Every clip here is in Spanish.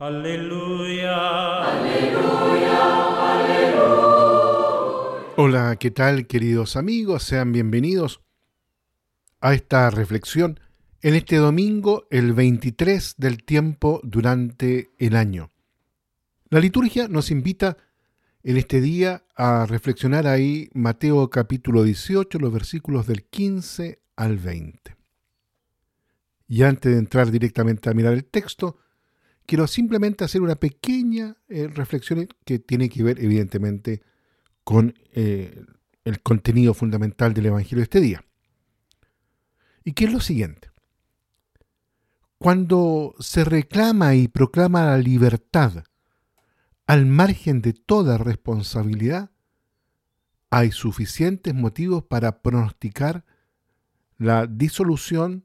Aleluya. Aleluya. Aleluya. Hola, ¿qué tal queridos amigos? Sean bienvenidos a esta reflexión en este domingo, el 23 del tiempo durante el año. La liturgia nos invita en este día a reflexionar ahí Mateo capítulo 18, los versículos del 15 al 20. Y antes de entrar directamente a mirar el texto, quiero simplemente hacer una pequeña eh, reflexión que tiene que ver evidentemente con eh, el contenido fundamental del Evangelio de este día. Y que es lo siguiente. Cuando se reclama y proclama la libertad al margen de toda responsabilidad, hay suficientes motivos para pronosticar la disolución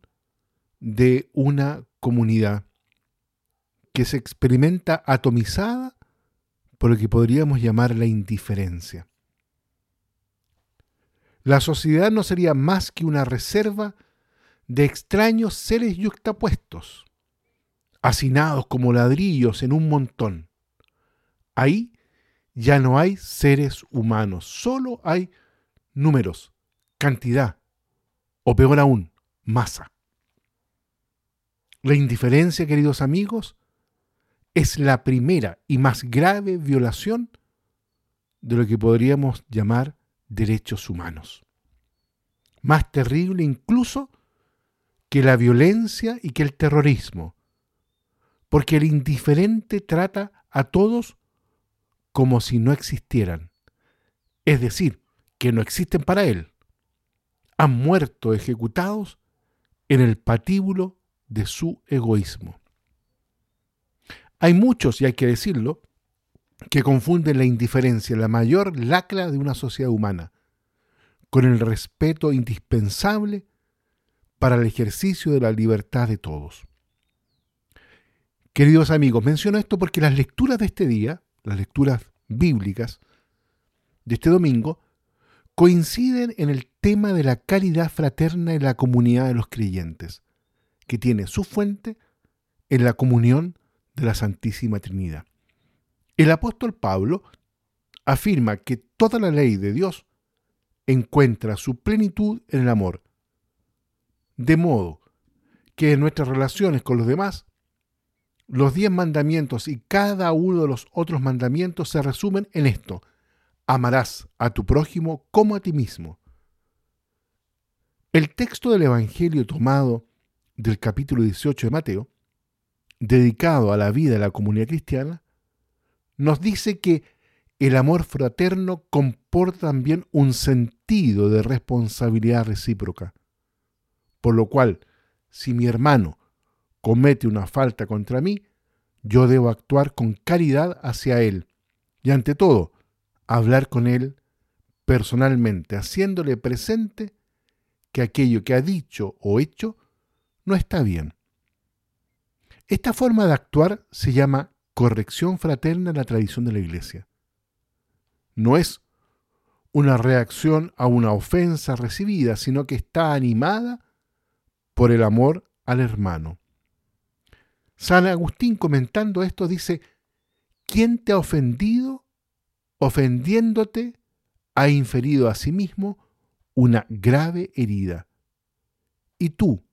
de una comunidad que se experimenta atomizada por lo que podríamos llamar la indiferencia. La sociedad no sería más que una reserva de extraños seres yuxtapuestos, hacinados como ladrillos en un montón. Ahí ya no hay seres humanos, solo hay números, cantidad, o peor aún, masa. La indiferencia, queridos amigos, es la primera y más grave violación de lo que podríamos llamar derechos humanos. Más terrible incluso que la violencia y que el terrorismo, porque el indiferente trata a todos como si no existieran, es decir, que no existen para él. Han muerto ejecutados en el patíbulo de su egoísmo. Hay muchos, y hay que decirlo, que confunden la indiferencia, la mayor lacra de una sociedad humana, con el respeto indispensable para el ejercicio de la libertad de todos. Queridos amigos, menciono esto porque las lecturas de este día, las lecturas bíblicas de este domingo, coinciden en el tema de la caridad fraterna en la comunidad de los creyentes, que tiene su fuente en la comunión de la Santísima Trinidad. El apóstol Pablo afirma que toda la ley de Dios encuentra su plenitud en el amor, de modo que en nuestras relaciones con los demás, los diez mandamientos y cada uno de los otros mandamientos se resumen en esto. Amarás a tu prójimo como a ti mismo. El texto del Evangelio tomado del capítulo 18 de Mateo dedicado a la vida de la comunidad cristiana, nos dice que el amor fraterno comporta también un sentido de responsabilidad recíproca. Por lo cual, si mi hermano comete una falta contra mí, yo debo actuar con caridad hacia él y ante todo, hablar con él personalmente, haciéndole presente que aquello que ha dicho o hecho no está bien esta forma de actuar se llama corrección fraterna en la tradición de la Iglesia. No es una reacción a una ofensa recibida, sino que está animada por el amor al hermano. San Agustín comentando esto dice, ¿quién te ha ofendido? Ofendiéndote, ha inferido a sí mismo una grave herida. ¿Y tú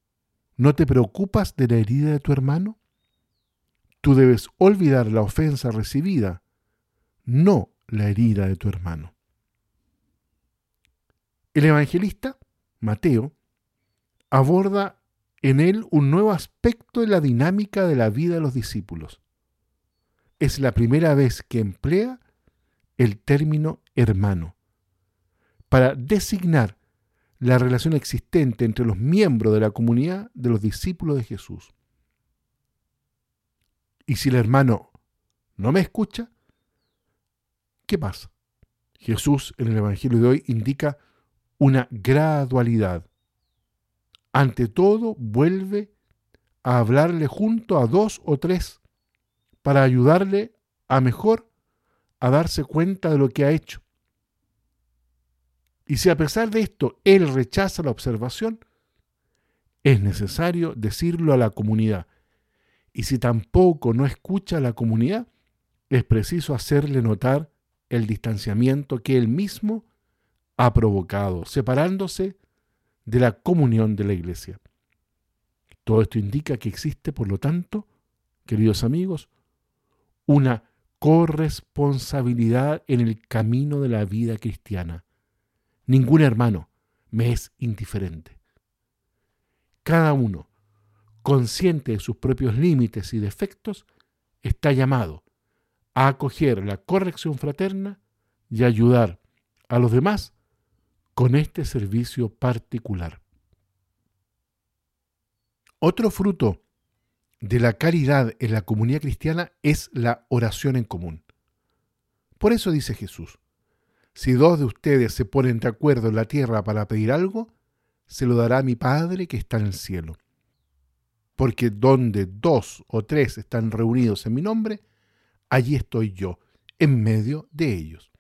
no te preocupas de la herida de tu hermano? Tú debes olvidar la ofensa recibida, no la herida de tu hermano. El evangelista, Mateo, aborda en él un nuevo aspecto de la dinámica de la vida de los discípulos. Es la primera vez que emplea el término hermano para designar la relación existente entre los miembros de la comunidad de los discípulos de Jesús. Y si el hermano no me escucha, ¿qué pasa? Jesús en el Evangelio de hoy indica una gradualidad. Ante todo, vuelve a hablarle junto a dos o tres para ayudarle a mejor a darse cuenta de lo que ha hecho. Y si a pesar de esto él rechaza la observación, es necesario decirlo a la comunidad Y si tampoco no escucha a la comunidad, es preciso hacerle notar el distanciamiento que él mismo ha provocado, separándose de la comunión de la iglesia. Todo esto indica que existe, por lo tanto, queridos amigos, una corresponsabilidad en el camino de la vida cristiana. Ningún hermano me es indiferente. Cada uno, consciente de sus propios límites y defectos, está llamado a acoger la corrección fraterna y ayudar a los demás con este servicio particular. Otro fruto de la caridad en la comunidad cristiana es la oración en común. Por eso dice Jesús, si dos de ustedes se ponen de acuerdo en la tierra para pedir algo, se lo dará mi Padre que está en el cielo. Porque donde dos o tres están reunidos en mi nombre, allí estoy yo, en medio de ellos.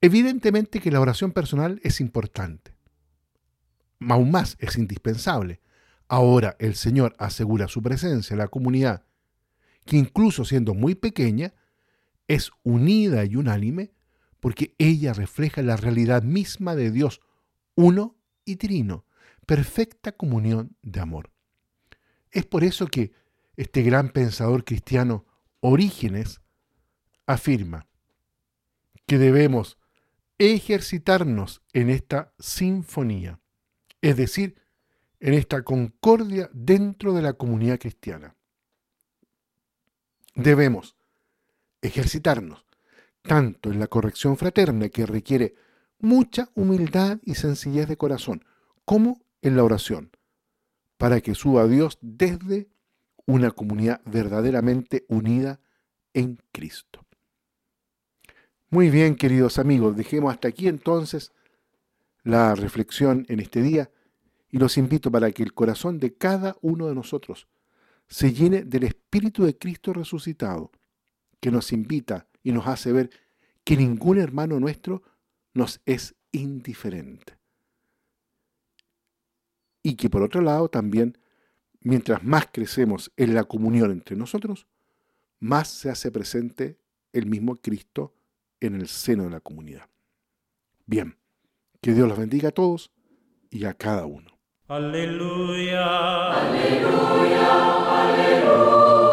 Evidentemente que la oración personal es importante. Aún más es indispensable. Ahora el Señor asegura su presencia en la comunidad, que incluso siendo muy pequeña, es unida y unánime porque ella refleja la realidad misma de Dios, uno y trino, perfecta comunión de amor. Es por eso que este gran pensador cristiano Orígenes afirma que debemos ejercitarnos en esta sinfonía, es decir, en esta concordia dentro de la comunidad cristiana. Debemos ejercitarnos tanto en la corrección fraterna que requiere mucha humildad y sencillez de corazón, como en la oración, para que suba a Dios desde una comunidad verdaderamente unida en Cristo. Muy bien, queridos amigos, dejemos hasta aquí entonces la reflexión en este día y los invito para que el corazón de cada uno de nosotros se llene del Espíritu de Cristo resucitado, que nos invita y nos hace ver que ningún hermano nuestro nos es indiferente. Y que por otro lado también, mientras más crecemos en la comunión entre nosotros, más se hace presente el mismo Cristo en el seno de la comunidad. Bien, que Dios los bendiga a todos y a cada uno. Aleluya. Aleluya. Aleluya.